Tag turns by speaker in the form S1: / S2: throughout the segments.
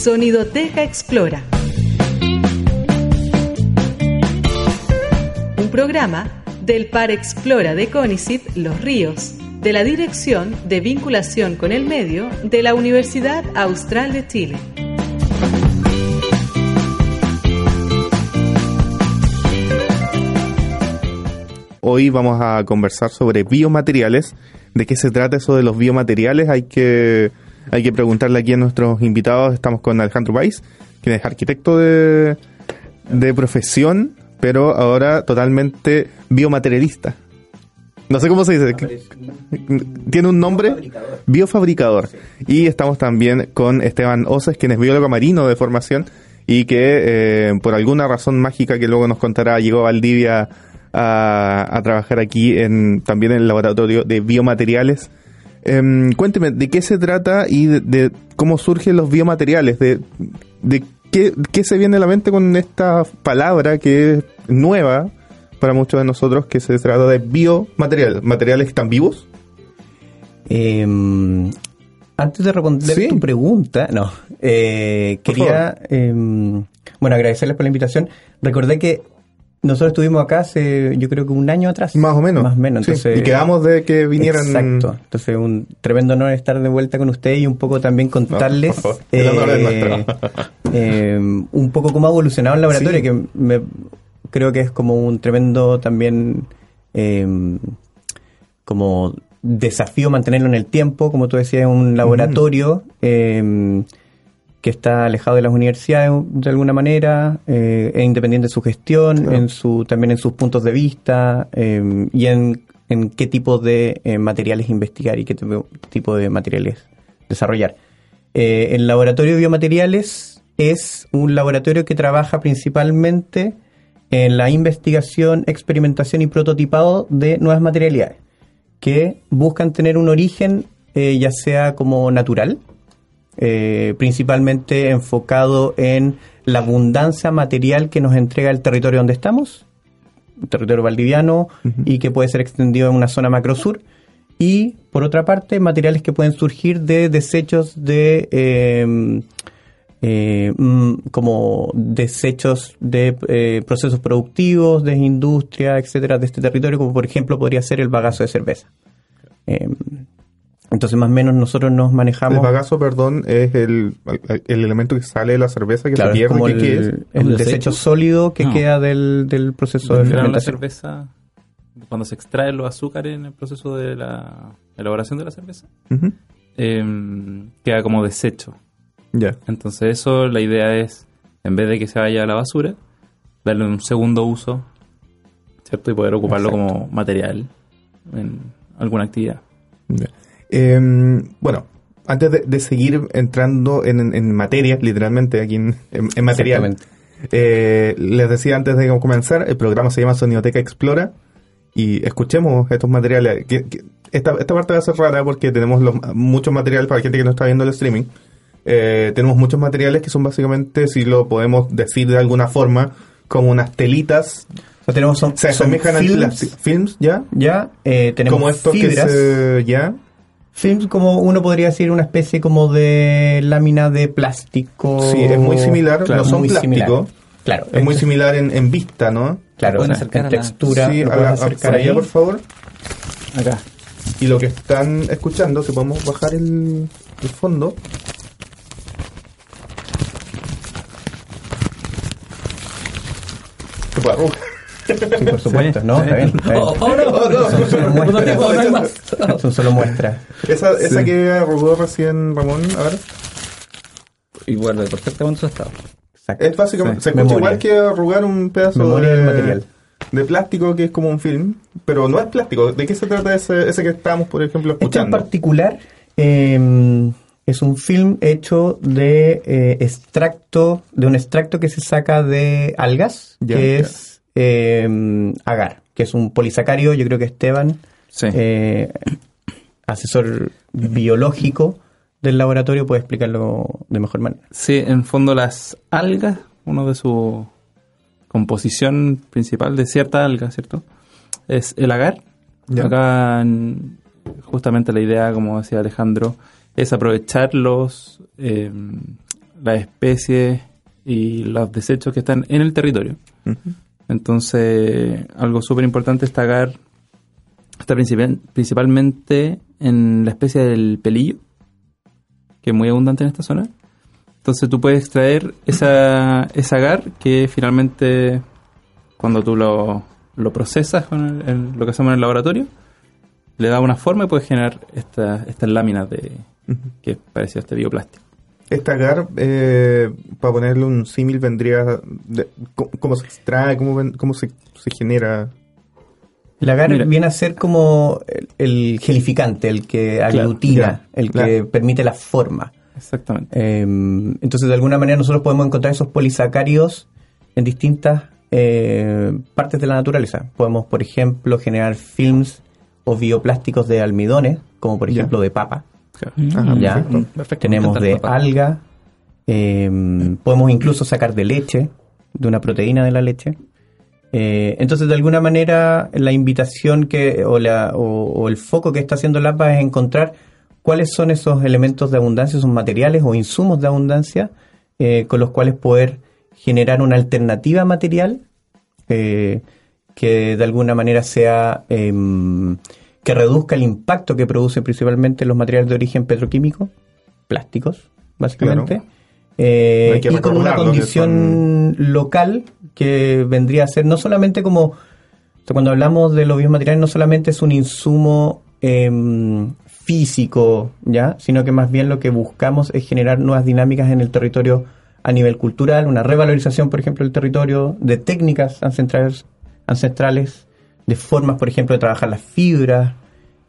S1: Sonidoteca Explora. Un programa del Par Explora de CONICIT Los Ríos, de la Dirección de Vinculación con el Medio de la Universidad Austral de Chile.
S2: Hoy vamos a conversar sobre biomateriales. ¿De qué se trata eso de los biomateriales? Hay que, hay que preguntarle aquí a nuestros invitados. Estamos con Alejandro Weiss, quien es arquitecto de, de profesión, pero ahora totalmente biomaterialista. No sé cómo se dice. ¿Tiene un nombre? Biofabricador. Y estamos también con Esteban Oces, quien es biólogo marino de formación y que eh, por alguna razón mágica que luego nos contará llegó a Valdivia a, trabajar aquí en, también en el laboratorio de biomateriales. Em, cuénteme, ¿de qué se trata y de, cómo surgen los biomateriales? ¿De, de qué, qué, se viene a la mente con esta palabra que es nueva para muchos de nosotros, que se trata de biomateriales? ¿Materiales que están vivos?
S3: Em, antes de responder tu pregunta, no, eh, quería, em, bueno, agradecerles por la invitación. Recordé que nosotros estuvimos acá hace, yo creo que un año atrás.
S2: Más o menos.
S3: Más o menos. Entonces,
S2: y quedamos de que vinieran.
S3: Exacto. Entonces, un tremendo honor estar de vuelta con usted y un poco también contarles.
S2: eh,
S3: eh, un poco cómo ha evolucionado el laboratorio, que me, creo que es como un tremendo también. Eh, como desafío mantenerlo en el tiempo. Como tú decías, es un laboratorio. eh, que está alejado de las universidades de alguna manera, eh, es independiente de su gestión, en su, también en sus puntos de vista eh, y en, en, qué tipo de eh, materiales investigar y qué tipo de materiales desarrollar. Eh, el laboratorio de biomateriales es un laboratorio que trabaja principalmente en la investigación, experimentación y prototipado de nuevas materialidades que buscan tener un origen ya sea como natural, eh, principalmente enfocado en la abundancia material que nos entrega el territorio donde estamos, el territorio valdiviano, uh -huh. y que puede ser extendido en una zona macrosur. Y por otra parte, materiales que pueden surgir de desechos de. Eh, eh, como desechos de eh, procesos productivos, de industria, etcétera, de este territorio, como por ejemplo podría ser el bagazo de cerveza. Eh, entonces, más o menos, nosotros nos manejamos.
S2: El bagazo, perdón, es el, el elemento que sale de la cerveza que
S3: claro,
S2: se pierde.
S3: como
S2: ¿qué,
S3: el,
S2: qué es?
S3: el, el desecho? desecho sólido que no. queda del, del proceso de
S4: fermentación. la cerveza, cuando se extraen los azúcares en el proceso de la elaboración de la cerveza, uh -huh. eh, queda como desecho.
S2: Ya. Yeah.
S4: Entonces, eso, la idea es, en vez de que se vaya a la basura, darle un segundo uso, ¿cierto? Y poder ocuparlo Exacto. como material en alguna actividad.
S2: Yeah. Eh, bueno, antes de, de seguir entrando en, materia, literalmente aquí en, en material, eh, les decía antes de comenzar, el programa se llama Sonioteca Explora y escuchemos estos materiales. Que, que esta, esta, parte va a ser rara porque tenemos los, muchos materiales para la gente que no está viendo el streaming. Eh, tenemos muchos materiales que son básicamente, si lo podemos decir de alguna forma, como unas telitas.
S3: O sea, tenemos son,
S2: se
S3: son films,
S2: films ya
S3: ya eh, tenemos
S2: como estos
S3: fibras,
S2: que se, ya
S3: Films como uno podría decir una especie como de lámina de plástico.
S2: Sí, es muy similar,
S3: claro,
S2: no son plástico.
S3: Claro,
S2: es muy similar en, en, vista, ¿no?
S3: Claro, en, en textura.
S2: Sí, a la, acercar allá, por favor.
S3: Acá.
S2: Y lo que están escuchando, si podemos bajar el, el fondo. Qué arruga.
S3: Sí, por supuesto, ¿no? Está bien. Está bien.
S4: Oh, oh, no, oh, no.
S3: Son solo muestras.
S4: No, no hay más.
S3: Son solo muestras.
S2: Esa, esa sí. que arrugó recién Ramón, a ver.
S4: Igual de perfectamente su estado.
S2: Exacto. Es básicamente, sí. se escucha igual que arrugar un pedazo
S3: Memoria
S2: de,
S3: material.
S2: de plástico que es como un film, pero no es plástico. ¿De qué se trata ese, ese que estamos, por ejemplo, escuchando?
S3: Este en particular eh, es un film hecho de eh, extracto, de un extracto que se saca de algas, ya, que ya. es eh, agar, que es un polisacario, yo creo que Esteban,
S4: sí.
S3: eh, asesor biológico del laboratorio, puede explicarlo de mejor manera.
S4: Sí, en fondo las algas, uno de su composición principal de cierta alga, ¿cierto? Es el agar. Acá justamente la idea, como decía Alejandro, es aprovechar los, eh, las especies y los desechos que están en el territorio. Entonces, algo súper importante es tagar, está principalmente en la especie del pelillo, que es muy abundante en esta zona. Entonces tú puedes extraer esa, ese agar que finalmente cuando tú lo, lo procesas con lo que hacemos en el laboratorio, le da una forma y puedes generar esta, estas láminas de que parecía este bioplástico.
S2: Este agar, eh, para ponerle un símil, vendría... ¿cómo, se extrae? ¿Cómo, cómo se, se genera?
S3: El agar viene a ser como el, gelificante, el que aglutina, el que permite la forma.
S4: Exactamente.
S3: Em, entonces, de alguna manera, nosotros podemos encontrar esos polisacáridos en distintas eh, partes de la naturaleza. Podemos, por ejemplo, generar films o bioplásticos de almidones, como por ejemplo de papa. Ya. Tenemos de alga. Em, podemos incluso sacar de leche, de una proteína de la leche. Eh, entonces, de alguna manera, la invitación que o, la, o, el foco que está haciendo el APA es encontrar cuáles son esos elementos de abundancia, esos materiales o insumos de abundancia eh, con los cuales poder generar una alternativa material eh, que de alguna manera sea em, que reduzca el impacto que producen principalmente los materiales de origen petroquímico, plásticos, básicamente. y con una condición local que vendría a ser no solamente como, cuando hablamos de los biomateriales, no solamente es un insumo em, físico, ¿ya? sino que más bien lo que buscamos es generar nuevas dinámicas en el territorio a nivel cultural, una revalorización, por ejemplo, del territorio, de técnicas ancestrales, ancestrales de formas, por ejemplo, de trabajar las fibras,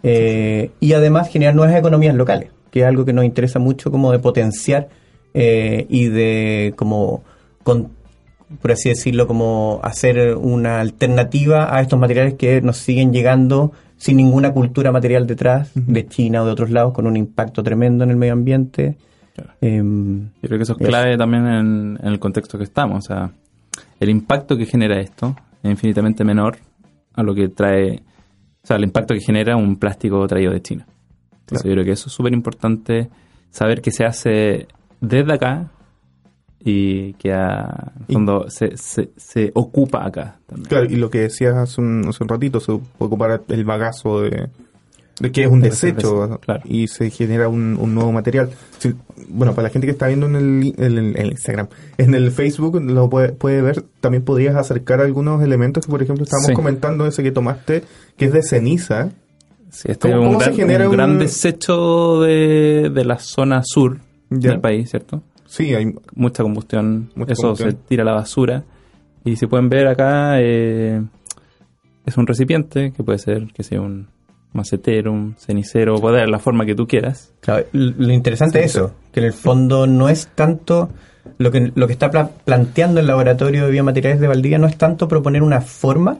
S3: eh, y además generar nuevas economías locales, que es algo que nos interesa mucho como de potenciar eh, y de como con, por así decirlo, como hacer una alternativa a estos materiales que nos siguen llegando sin ninguna cultura material detrás, de China o de otros lados, con un impacto tremendo en el medio ambiente.
S4: Em, Yo creo que eso es clave también en, el contexto que estamos. O sea, el impacto que genera esto es infinitamente menor a lo que trae, o sea, el impacto que genera un plástico traído de China. Entonces yo creo que eso es súper importante saber que se hace desde acá y que a, fondo se, se, ocupa acá
S2: también. Claro, y lo que decías hace un, hace un ratito, se puede ocupar el bagazo de que es un desecho y se genera un, nuevo material. bueno, para la gente que está viendo en el, Instagram, en el Facebook lo puede, puede, ver, también podrías acercar algunos elementos que, por ejemplo, estábamos comentando, ese que tomaste, que es de ceniza.
S4: Sí, este es un, gran, genera un, gran desecho de, de la zona sur del país, ¿cierto?
S2: Sí, hay
S4: mucha combustión. eso se tira a la basura. Y si pueden ver acá, eh, es un recipiente que puede ser, que sea un macetero, un cenicero, puede dar la forma que tú quieras.
S3: Claro, lo interesante es eso, que en el fondo no es tanto lo que, lo que está planteando el laboratorio de biomateriales de Valdivia no es tanto proponer una forma,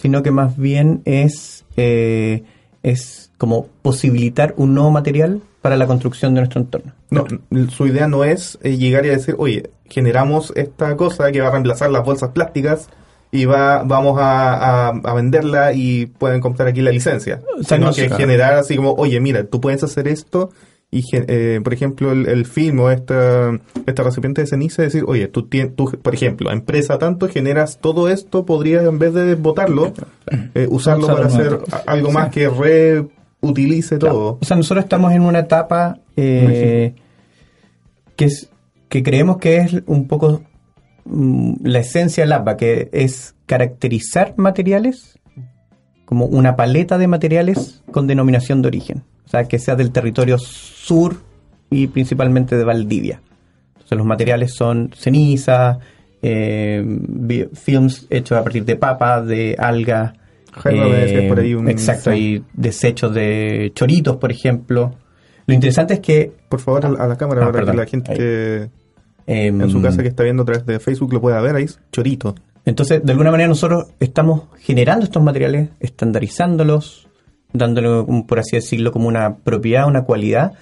S3: sino que más bien es, eh, es como posibilitar un nuevo material para la construcción de nuestro entorno.
S2: No, su idea no es eh, llegar y decir, oye, generamos esta cosa que va a reemplazar las bolsas plásticas y va, vamos a, venderla y pueden comprar aquí la licencia. sino que generar así como, oye, mira, tú puedes hacer esto y, eh, por ejemplo, el, film o esta, esta recipiente de ceniza, decir, oye, tú, tú, por ejemplo, empresa tanto, generas todo esto, podrías en vez de botarlo, eh, usarlo para hacer algo más que re utilice todo.
S3: O sea, nosotros estamos en una etapa eh, que es que creemos que es un poco la esencia del APA, que es caracterizar materiales como una paleta de materiales con denominación de origen. O sea, que sea del territorio sur y principalmente de Valdivia. Entonces los materiales son ceniza, eh, films hechos a partir de papa, de alga, eh, exacto, hay desechos de choritos, por ejemplo. Lo interesante es que...
S2: Por favor, a la cámara, ah, para que la gente que en su em, casa que está viendo a través de Facebook lo pueda ver, ahí chorito.
S3: Entonces, de alguna manera nosotros estamos generando estos materiales, estandarizándolos, dándole, por así decirlo, como una propiedad, una cualidad.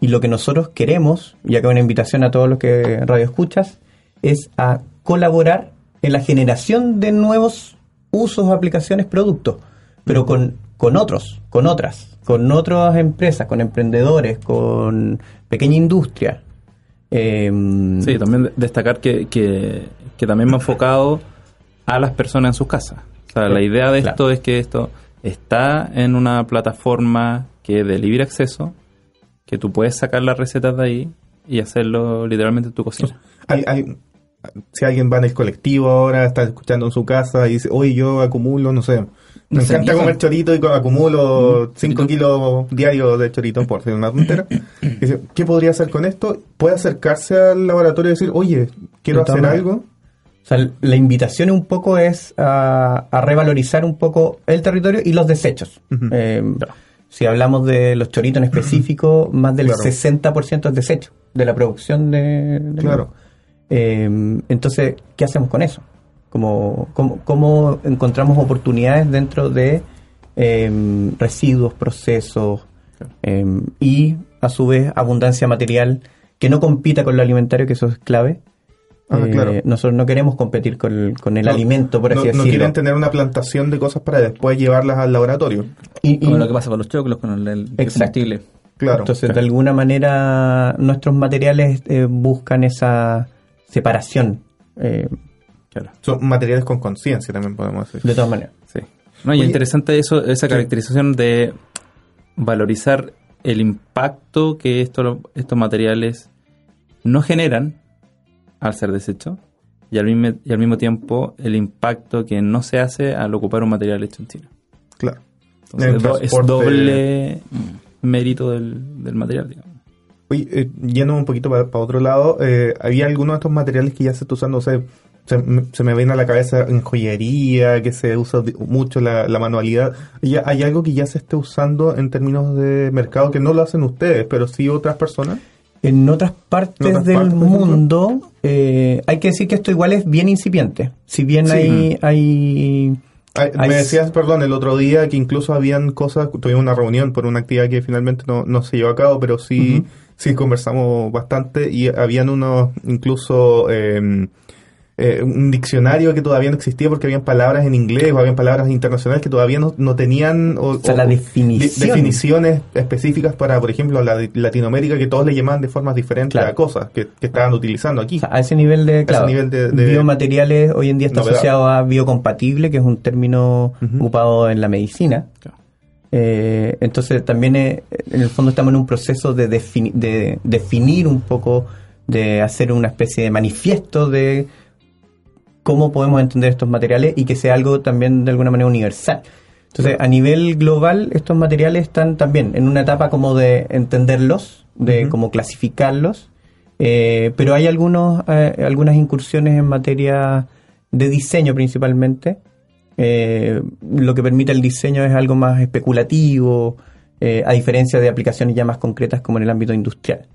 S3: Y lo que nosotros queremos, y acá una invitación a todos los que radio escuchas, es a colaborar en la generación de nuevos usos, aplicaciones, productos, pero con, con otros, con otras, con otras empresas, con emprendedores, con pequeña industria, Em,
S4: Sí, también de- destacar que, que, que también me ha enfocado a las personas en sus casas. O sea, la idea de
S3: Claro.
S4: esto es que esto está en una plataforma que es de libre acceso, que tú puedes sacar las recetas de ahí y hacerlo literalmente en tu cocina.
S2: Hay- hay- si alguien va en el colectivo ahora, está escuchando en su casa y dice, oye, yo acumulo, no sé, me encanta comer chorito y acumulo 5 kilos diarios de chorito, por decir una tontera. Dice, ¿Qué podría hacer con esto? Puede acercarse al laboratorio y decir, oye, quiero hacer algo.
S3: O sea, la invitación un poco es a, a revalorizar un poco el territorio y los desechos. Eh,
S4: Claro.
S3: Si hablamos de los choritos en específico, más del
S2: Claro.
S3: 60% es desecho de la producción de... de-
S2: Claro.
S3: Eh, entonces, ¿qué hacemos con eso? ¿Cómo, cómo, cómo encontramos oportunidades dentro de eh, residuos, procesos eh, y, a su vez, abundancia material que no compita con lo alimentario, que eso es clave?
S2: Ah,
S3: Eh,
S2: claro.
S3: Nosotros no queremos competir con el, con el
S2: No,
S3: alimento, por
S2: no,
S3: así
S2: no
S3: decirlo.
S2: quieren tener una plantación de cosas para después llevarlas al laboratorio.
S3: Y- y-
S5: Como lo que pasa con los choclos, con el, el
S3: Exacto.
S5: combustible.
S2: Claro.
S3: Entonces, de alguna manera, nuestros materiales eh, buscan esa separación, eh,
S4: Claro.
S2: Son materiales con conciencia también podemos decir.
S3: de todas maneras.
S4: Sí. No, y
S2: Oye,
S4: interesante eso, esa caracterización de valorizar el impacto que esto, estos materiales no generan al ser deshecho y al, mismo, y al mismo tiempo el impacto que no se hace al ocupar un material hecho en China.
S2: Claro.
S4: Entonces, es do- es
S2: transporte-
S4: doble mérito del, del material, digamos.
S2: Oye, eh, yendo un poquito para, otro lado, eh, ¿había algunos de estos materiales que ya se está usando? O sea, se, me- se me viene a la cabeza en joyería, que se usa mucho la, la manualidad. ¿Ya, ¿Hay algo que ya se esté usando en términos de mercado que no lo hacen ustedes, pero sí otras personas?
S3: En otras partes
S2: En otras
S3: del
S2: partes,
S3: mundo, eh, hay que decir que esto igual es bien incipiente. Si bien
S2: Sí.
S3: hay, hay
S2: Ay,
S3: Hay
S2: me decías, perdón, el otro día que incluso habían cosas, tuvimos una reunión por una actividad que finalmente no, no se llevó a cabo, pero sí, sí conversamos bastante y habían unos, incluso eh, eh, un diccionario que todavía no existía porque habían palabras en inglés o habían palabras internacionales que todavía no, no tenían o,
S3: O sea, la
S2: o-
S3: definición.
S2: de- definiciones específicas para, por ejemplo, la de Latinoamérica que todos le llamaban de formas diferentes
S3: Claro.
S2: a cosas que, que estaban utilizando aquí.
S3: o sea, a ese nivel de, claro,
S2: nivel de- de-
S3: biomateriales hoy en día está
S2: Novedad.
S3: asociado a biocompatible, que es un término ocupado en la medicina.
S4: Claro.
S3: Eh, entonces también eh, en el fondo estamos en un proceso de, defini- de definir un poco, de hacer una especie de manifiesto de cómo podemos entender estos materiales y que sea algo también de alguna manera universal. Entonces, a nivel global, estos materiales están también en una etapa como de entenderlos, de
S2: Ujú.
S3: como clasificarlos, eh, pero hay algunos, eh, algunas incursiones en materia de diseño principalmente. Eh, lo que permite el diseño es algo más especulativo, eh, a diferencia de aplicaciones ya más concretas como en el ámbito industrial.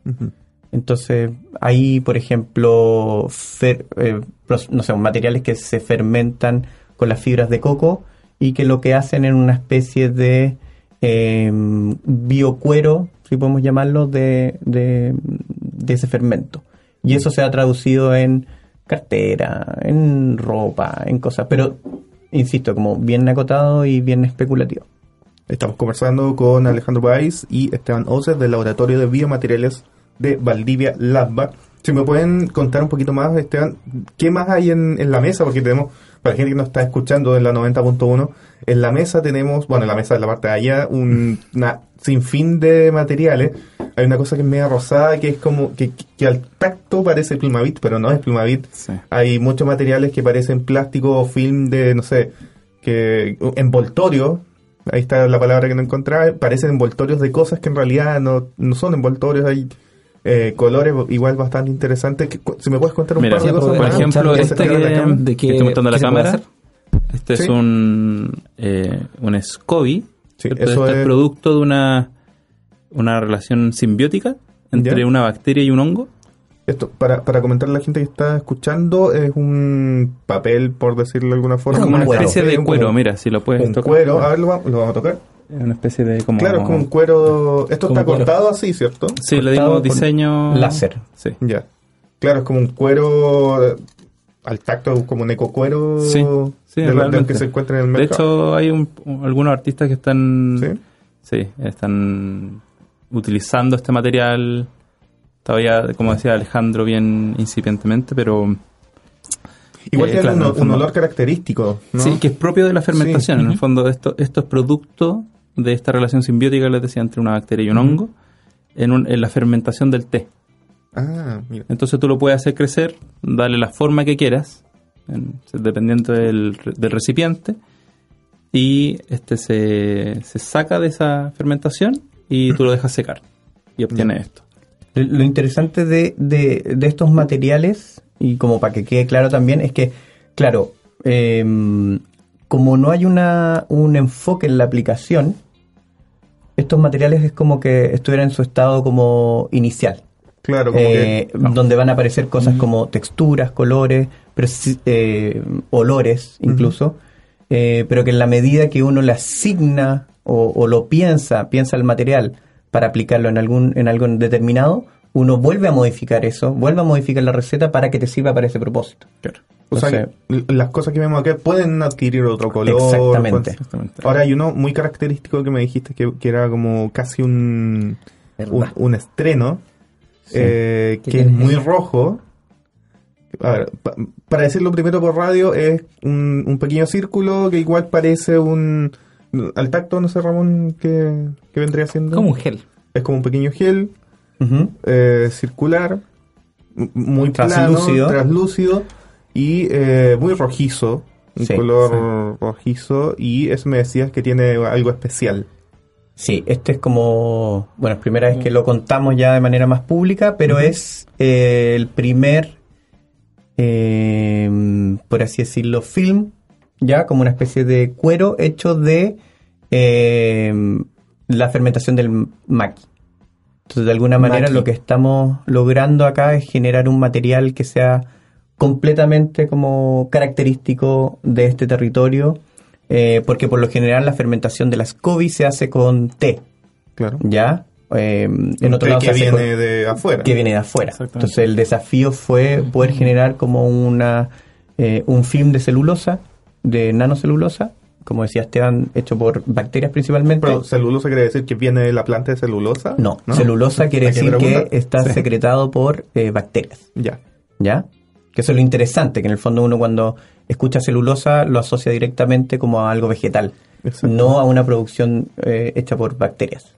S3: Entonces, hay, por ejemplo, eh, no sé, materiales que se fermentan con las fibras de coco y que lo que hacen es una especie de eh, biocuero, si podemos llamarlo, de, de, ese fermento. Y eso se ha traducido en cartera, en ropa, en cosas, pero, insisto, como bien acotado y bien especulativo.
S2: Estamos conversando con Alejandro País y Esteban Oces del Laboratorio de Biomateriales de Valdivia Labba. Si me pueden contar un poquito más, Esteban, ¿qué más hay en, en la mesa? Porque tenemos, para la gente que nos está escuchando en la 90.1, en la mesa tenemos, bueno, en la mesa de la parte de allá, un una sinfín de materiales. Hay una cosa que es media rosada, que es como, que, que al tacto parece plumavit, pero no es plumavit.
S4: Sí.
S2: Hay muchos materiales que parecen plástico o film de, no sé, que envoltorio. Ahí está la palabra que no encontraba. Parecen envoltorios de cosas que en realidad no, no son envoltorios. Hay eh, colores igual bastante interesantes. que- Si me puedes contar un
S4: Mira,
S2: par de
S5: por
S2: cosas
S4: por
S2: más?
S4: ejemplo,
S2: Que
S4: este que.
S5: ¿De
S4: que
S5: qué-
S4: estoy mostrando la cámara, este
S2: Sí.
S4: es un, eh, un SCOBY.
S2: Sí,
S4: Este es
S2: es-
S4: producto de una, una relación simbiótica entre
S2: Ya.
S4: una bacteria y un hongo.
S2: Esto, para, para comentarle a la gente que está escuchando, es un papel, por decirlo de alguna forma.
S4: Es como una especie de
S2: Un-
S4: cuero, mira, si lo puedes
S2: Un
S4: tocar.
S2: cuero, a ver, lo vamos a tocar.
S4: Es una especie de como...
S2: Claro, es como un cuero. Esto está
S5: cuero.
S2: cortado así, ¿cierto?
S4: Sí, le dimos diseño...
S3: láser.
S4: Sí.
S2: Ya. Claro, es como un cuero al tacto, como un ecocuero
S4: Sí, sí,
S2: de, de que se encuentra en el
S4: De
S2: mercado.
S4: hecho, hay un- algunos artistas que están...
S2: ¿Sí?
S4: Sí, están utilizando este material Todavía, como decía Alejandro, bien incipientemente, pero
S2: Igual
S4: Eh,
S2: tiene
S4: claro,
S2: un, olor característico, ¿no?
S4: sí, que es propio de la fermentación.
S2: Sí.
S4: En el fondo, esto, esto es producto de esta relación simbiótica que les decía entre una bacteria y un hongo en, un- en la fermentación del té.
S2: Ah, mira.
S4: Entonces tú lo puedes hacer crecer, darle la forma que quieras, en- dependiendo del, re- del recipiente, y este se, se saca de esa fermentación y tú lo dejas secar y obtienes esto.
S3: Lo lo interesante de, de- de estos materiales, y como para que quede claro también, es que, claro, em, como no hay una, un enfoque en la aplicación, estos materiales es como que estuvieran en su estado como inicial.
S2: Claro, como
S3: eh,
S2: que...
S3: donde van a aparecer cosas como texturas, colores, pero sí, eh, olores incluso, eh, pero que en la medida que uno le asigna o, o lo piensa, piensa el material para aplicarlo en algún en algo determinado, uno vuelve a modificar eso, vuelve a modificar la receta para que te sirva para ese propósito.
S2: O sea,
S3: Entonces-
S2: l- las cosas que vemos acá pueden adquirir otro color.
S3: Exactamente.
S2: Ahora hay uno muy característico que me dijiste que, que era como casi un, un, estreno, eh,
S5: ¿Qué
S2: que es muy rojo. A ver, pa- para decirlo primero por radio, es un, un pequeño círculo que igual parece un... Al tacto, no sé, Ramón, ¿qué, qué vendría siendo?
S5: Como un gel.
S2: Es como un pequeño gel Eh, circular, muy
S3: Translúcido.
S2: translúcido y eh, muy rojizo, un
S3: Sí,
S2: color rojizo y eso me decías que tiene algo especial.
S3: Sí, este es como, bueno, es primera vez que lo contamos ya de manera más pública, pero es eh, el primer, eh, por así decirlo, film, ya como una especie de cuero hecho de eh, la fermentación del maqui. Entonces, de alguna manera,
S2: Maqui.
S3: lo que estamos logrando acá es generar un material que sea completamente como característico de este territorio, eh, porque por lo general la fermentación de la SCOBY se hace con té,
S2: Claro.
S3: ¿ya? Eh, en otro
S2: té
S3: lado
S2: que
S3: se hace
S2: viene
S3: con-
S2: de afuera.
S3: que viene de afuera. Entonces el desafío fue poder generar como una eh, un film de celulosa, de nanocelulosa, como decía Esteban, hecho por bacterias principalmente.
S2: Pero celulosa quiere decir que viene de la planta de celulosa.
S3: no, celulosa quiere
S2: ¿A qué
S3: decir que está
S2: Sí.
S3: secretado por eh, bacterias.
S2: Ya.
S3: ¿Ya? Que eso es lo interesante, que en el fondo uno cuando escucha celulosa lo asocia directamente como a algo vegetal, no a una producción eh, hecha por bacterias.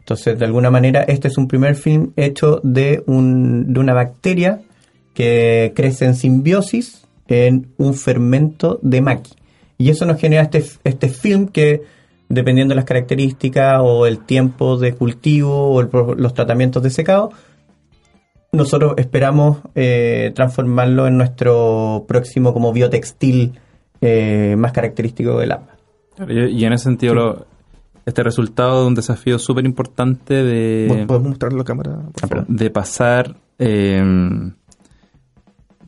S3: Entonces, de alguna manera, este es un primer film hecho de, un, de una bacteria que crece en simbiosis en un fermento de maqui. Y eso nos genera este, este film que, dependiendo de las características o el tiempo de cultivo o el los tratamientos de secado, nosotros esperamos eh, transformarlo en nuestro próximo como biotextil eh, más característico del AMBA.
S4: Claro, Y, en ese sentido, lo- este resultado de un desafío súper importante de,
S2: ¿Podemos mostrarlo a cámara? por
S3: Ah,
S2: favor?
S4: de pasar eh,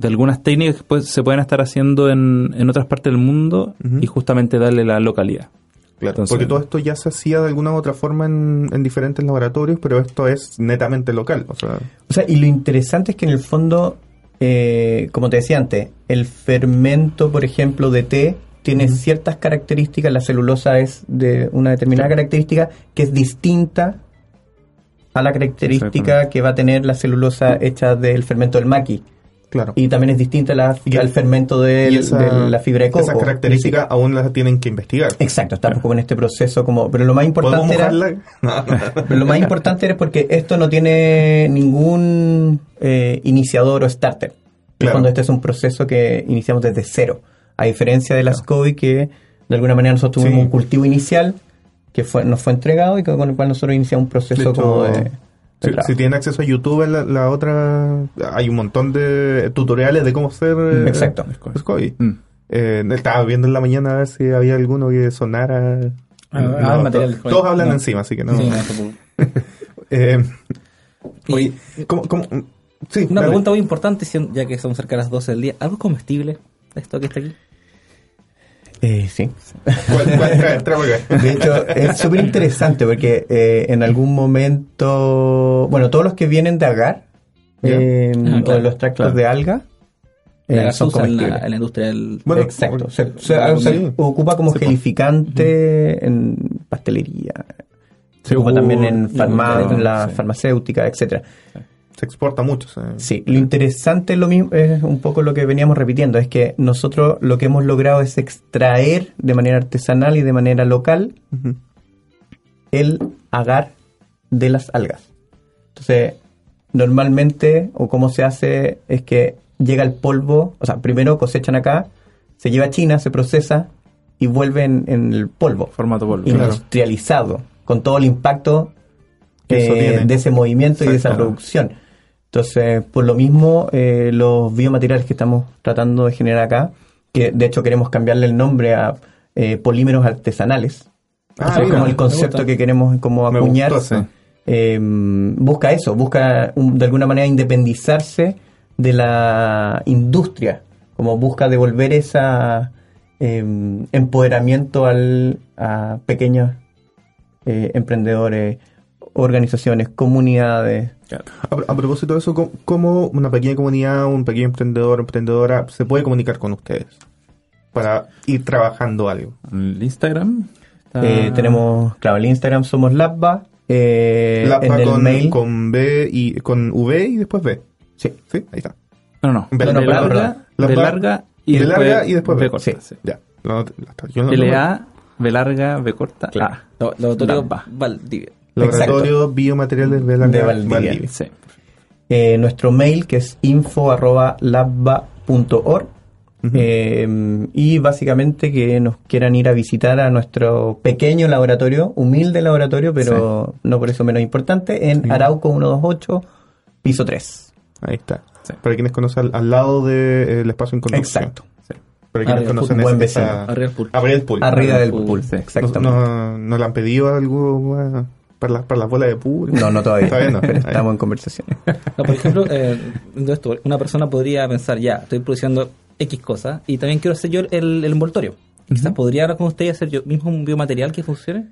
S4: de algunas técnicas que pues, se pueden estar haciendo en, en otras partes del mundo y justamente darle la localidad.
S2: Claro,
S4: Entonces-
S2: porque todo esto ya se hacía de alguna u otra forma en, en diferentes laboratorios, pero esto es netamente local. O sea,
S3: O sea, y lo interesante es que en el fondo, eh, como te decía antes, el fermento, por ejemplo, de té tiene ciertas características, la celulosa es de una determinada característica que es distinta a la característica que va a tener la celulosa hecha del fermento del maqui.
S2: Claro.
S3: Y también es distinta la,
S2: Y-
S3: al fermento del-
S2: Y esa-
S3: de la fibra de coco.
S2: Esas características aún las tienen que investigar.
S3: Exacto, estamos como en este proceso como... Pero lo más
S2: ¿Podemos
S3: importante era...
S2: No.
S3: Pero lo más importante es porque esto no tiene ningún eh, iniciador o starter.
S2: Claro.
S3: fondo este es un proceso que iniciamos desde cero. A diferencia de las COVID que de alguna manera nosotros tuvimos
S2: Sí.
S3: un cultivo inicial que fue, nos fue entregado y con el cual nosotros iniciamos un proceso
S2: hecho,
S3: como de
S2: Si, si tienen acceso a YouTube, en la, la otra hay un montón de tutoriales de cómo hacer eh,
S3: Exacto.
S2: SCOBY.
S4: Mm.
S2: Eh, estaba viendo en la mañana a ver si había alguno que sonara.
S5: Ah,
S2: No,
S5: ah,
S2: to-
S5: material.
S2: todos hablan
S5: No.
S2: encima, así que no.
S5: Sí.
S2: Eh, oye, ¿cómo, cómo? Sí,
S5: una
S2: dale.
S5: pregunta muy importante, ya que son cerca de las 12 del día. ¿Algo comestible esto que está aquí?
S3: Eh, sí. De hecho, es súper interesante porque eh, en algún momento, bueno, todos los que vienen de agar eh,
S5: Ah,
S3: o
S5: claro,
S3: los tractos
S4: claro.
S3: de alga eh, son
S5: gasosa en la,
S3: comestibles.
S5: en la industria del...
S2: Bueno,
S3: Exacto. Se,
S2: por-
S3: se-
S2: sí.
S3: se ocupa como
S2: Sí,
S3: gelificante en pastelería. Se
S2: Sí,
S3: ocupa
S2: uh,
S3: también en, farma- en la
S4: sí.
S3: farmacéutica, etcétera.
S2: Se exporta mucho. se-
S3: Sí, lo interesante es, lo mismo, es un poco lo que veníamos repitiendo, es que nosotros lo que hemos logrado es extraer de manera artesanal y de manera local el agar de las algas. Entonces, normalmente, o cómo se hace, es que llega el polvo, o sea, primero cosechan acá, se lleva a China, se procesa y vuelve en, en el polvo,
S4: Formato polvo.
S3: industrializado, con todo el impacto eh, de ese movimiento y de esa producción. Entonces, por lo mismo, eh, los biomateriales que estamos tratando de generar acá, que de hecho queremos cambiarle el nombre a eh, polímeros artesanales,
S2: Ah,
S3: Ese es como el concepto que queremos como acuñar.
S2: gustó ese.
S3: Eh, busca eso, busca un- de alguna manera independizarse de la industria, como busca devolver esa eh, empoderamiento al, a pequeños eh, emprendedores, organizaciones, comunidades.
S2: A, a propósito de eso, ¿cómo, cómo una pequeña comunidad, un pequeño emprendedor, emprendedora, se puede comunicar con ustedes para ir trabajando algo?
S4: El Instagram. está-
S3: Eh, tenemos, claro, el Instagram somos Labba, eh,
S2: Labba
S3: en el
S2: con,
S3: mail.
S2: con B y con V y después B.
S3: Sí.
S2: Sí, ahí está.
S4: No, no.
S3: Perdón,
S4: larga, de larga y
S2: de
S4: después,
S2: larga y después B.
S4: B corta,
S3: Sí.
S4: sí.
S2: Ya. No, yo no-
S4: LA, B larga, B corta.
S3: Claro.
S4: A.
S5: Lo- Laboratorio. Valdivia.
S2: Laboratorio Biomateriales de, la
S3: De Valdivia.
S4: Sí.
S3: Eh, nuestro mail que es info arroba labba.org
S2: Ujú.
S3: eh, y básicamente que nos quieran ir a visitar a nuestro pequeño laboratorio, humilde laboratorio, pero no por eso menos importante, en
S2: Sí.
S3: Arauco 128, piso 3.
S2: Ahí está.
S4: Sí.
S2: Para quienes conocen al, al lado del espacio en conducción.
S3: Exacto.
S4: Sí.
S2: Para quienes
S5: Arriba,
S2: conocen
S3: buen
S2: esa-
S3: vecino.
S2: esa-
S5: Arriba el pool.
S2: Arriba del pool.
S3: Arriba del
S5: pool,
S3: pool,
S4: sí.
S3: exactamente.
S2: ¿No, no le han pedido algo eh, para, las para las bolas de pool?
S3: No, no todavía,
S2: Todavía no.
S3: pero estamos en conversación.
S5: No, por ejemplo, eh, esto, una persona podría pensar, ya, estoy produciendo X cosas y también quiero hacer yo el, el envoltorio. Quizás podría hablar con usted y hacer yo mismo un biomaterial que funcione.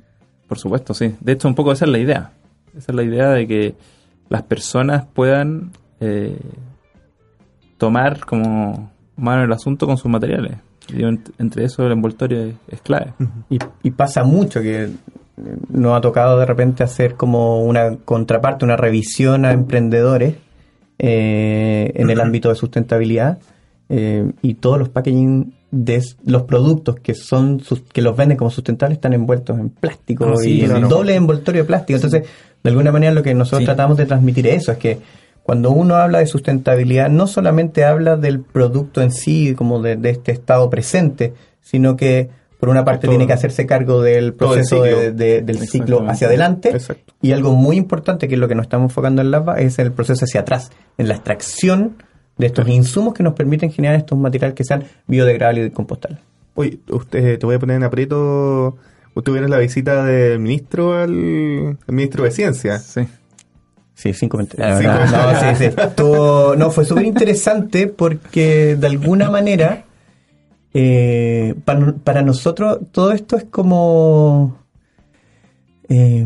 S4: Por supuesto, sí. De hecho, un poco esa es la idea. Esa es la idea de que las personas puedan eh, tomar como mano el asunto con sus materiales. Y ent- entre eso el envoltorio es, es clave.
S3: Y, y pasa mucho que nos ha tocado de repente hacer como una contraparte, una revisión a emprendedores eh, en el ámbito de sustentabilidad eh, y todos los packaging de los productos que son sus- que los venden como sustentables están envueltos en plástico
S5: Ah, sí,
S3: y en doble envoltorio de plástico. Entonces, de alguna manera lo que nosotros
S5: Sí.
S3: tratamos de transmitir es eso, es que cuando uno habla de sustentabilidad, no solamente habla del producto en sí, como de, de este estado presente, sino que por una parte
S2: Todo-
S3: tiene que hacerse cargo del proceso
S2: ciclo.
S3: de- de- del ciclo hacia adelante.
S2: Exacto.
S3: Y algo muy importante, que es lo que nos estamos enfocando en Lava, es el proceso hacia atrás, en la extracción de estos insumos que nos permiten generar estos materiales que sean biodegradables y compostables.
S2: Oye, usted, te voy a poner en aprieto. Usted vieron la visita del ministro al, al ministro de Ciencia.
S4: Sí.
S3: Sí, sin comentarios. No,
S2: comentarios.
S3: no, sí, sí. Estuvo- no, fue súper interesante porque de alguna manera eh, para, para nosotros todo esto es como eh,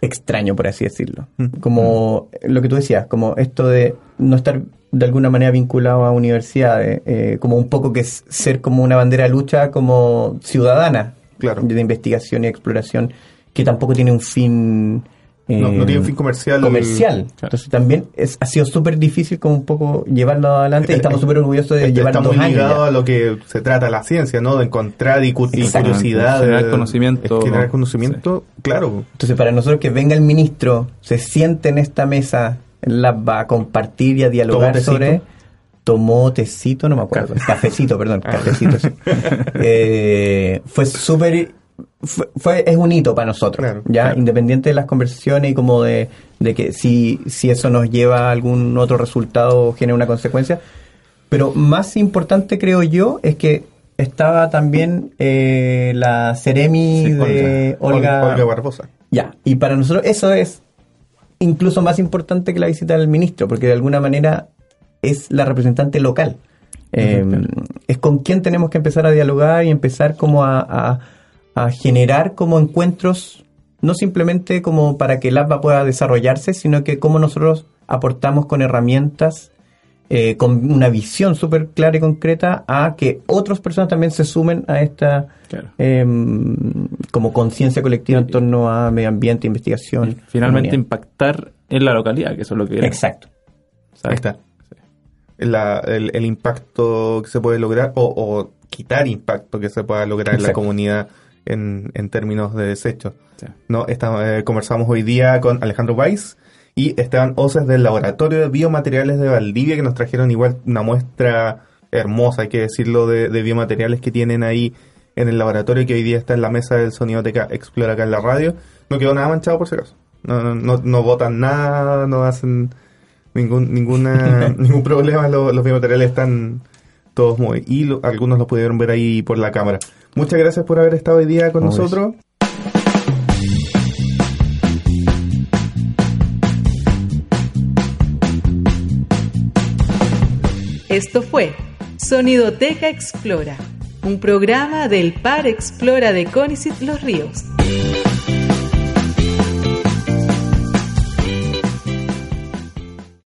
S3: extraño, por así decirlo.
S2: Mm.
S3: Como lo que tú decías, como esto de no estar de alguna manera vinculado a universidades, eh, como un poco que es ser como una bandera de lucha como ciudadana
S2: Claro.
S3: de investigación y exploración que tampoco tiene un fin
S2: No,
S3: eh,
S2: no tiene un fin comercial.
S3: comercial. Entonces también es, ha sido súper difícil como un poco llevarlo adelante y estamos súper orgullosos de
S2: Está-
S3: llevar
S2: está muy
S3: años.
S2: ligado
S3: ya.
S2: a lo que se trata la ciencia, ¿no? De encontrar y, cu- y
S3: Exactamente.
S2: curiosidad.
S4: Generar conocimiento.
S2: Generar conocimiento, claro.
S3: Entonces para nosotros que venga el ministro, se siente en esta mesa, la va a compartir y a dialogar
S2: ¿Tomó tecito?
S3: sobre... Tomó tecito, no me acuerdo. Cafecito, perdón. Cafecito, sí. Eh, fue súper... Fue, fue- es un hito para nosotros,
S2: Claro,
S3: ya
S2: claro.
S3: independiente de las conversaciones y como de, de que si, si eso nos lleva a algún otro resultado o genera una consecuencia. Pero más importante creo yo es que estaba también eh, la Ceremi
S2: Sí,
S3: de Olga,
S2: Olga Barbosa.
S3: ya, y para nosotros eso es incluso más importante que la visita del ministro, porque de alguna manera es la representante local. Eh, es con quien tenemos que empezar a dialogar y empezar como a, a- a generar como encuentros, no simplemente como para que el APA pueda desarrollarse, sino que como nosotros aportamos con herramientas eh, con una visión súper clara y concreta a que otras personas también se sumen a esta
S4: Claro.
S3: em, como conciencia colectiva en torno a medio ambiente, investigación.
S4: Finalmente
S3: humanidad.
S4: impactar en la localidad, que eso es lo que queremos.
S3: Exacto.
S2: Ahí está. La- el, el impacto que se puede lograr o, o quitar impacto que se pueda lograr en la comunidad en, en términos de desechos.
S4: Sí.
S2: No, esta- eh, conversamos hoy día con Alejandro Weiss y Esteban Oces del Laboratorio de Biomateriales de Valdivia que nos trajeron igual una muestra hermosa, hay que decirlo, de, de biomateriales que tienen ahí en el laboratorio que hoy día está en la mesa del Sonidoteca Explora acá en la radio. No quedó nada manchado por si acaso. No, no, no, no botan nada, no hacen ningún ninguna ningún problema. Los, los biomateriales están todos muy... Y lo- algunos los pudieron ver ahí por la cámara. Muchas gracias por haber estado hoy día con nosotros.
S1: Esto fue Sonidoteca Explora, un programa del Par Explora de Conicet Los Ríos.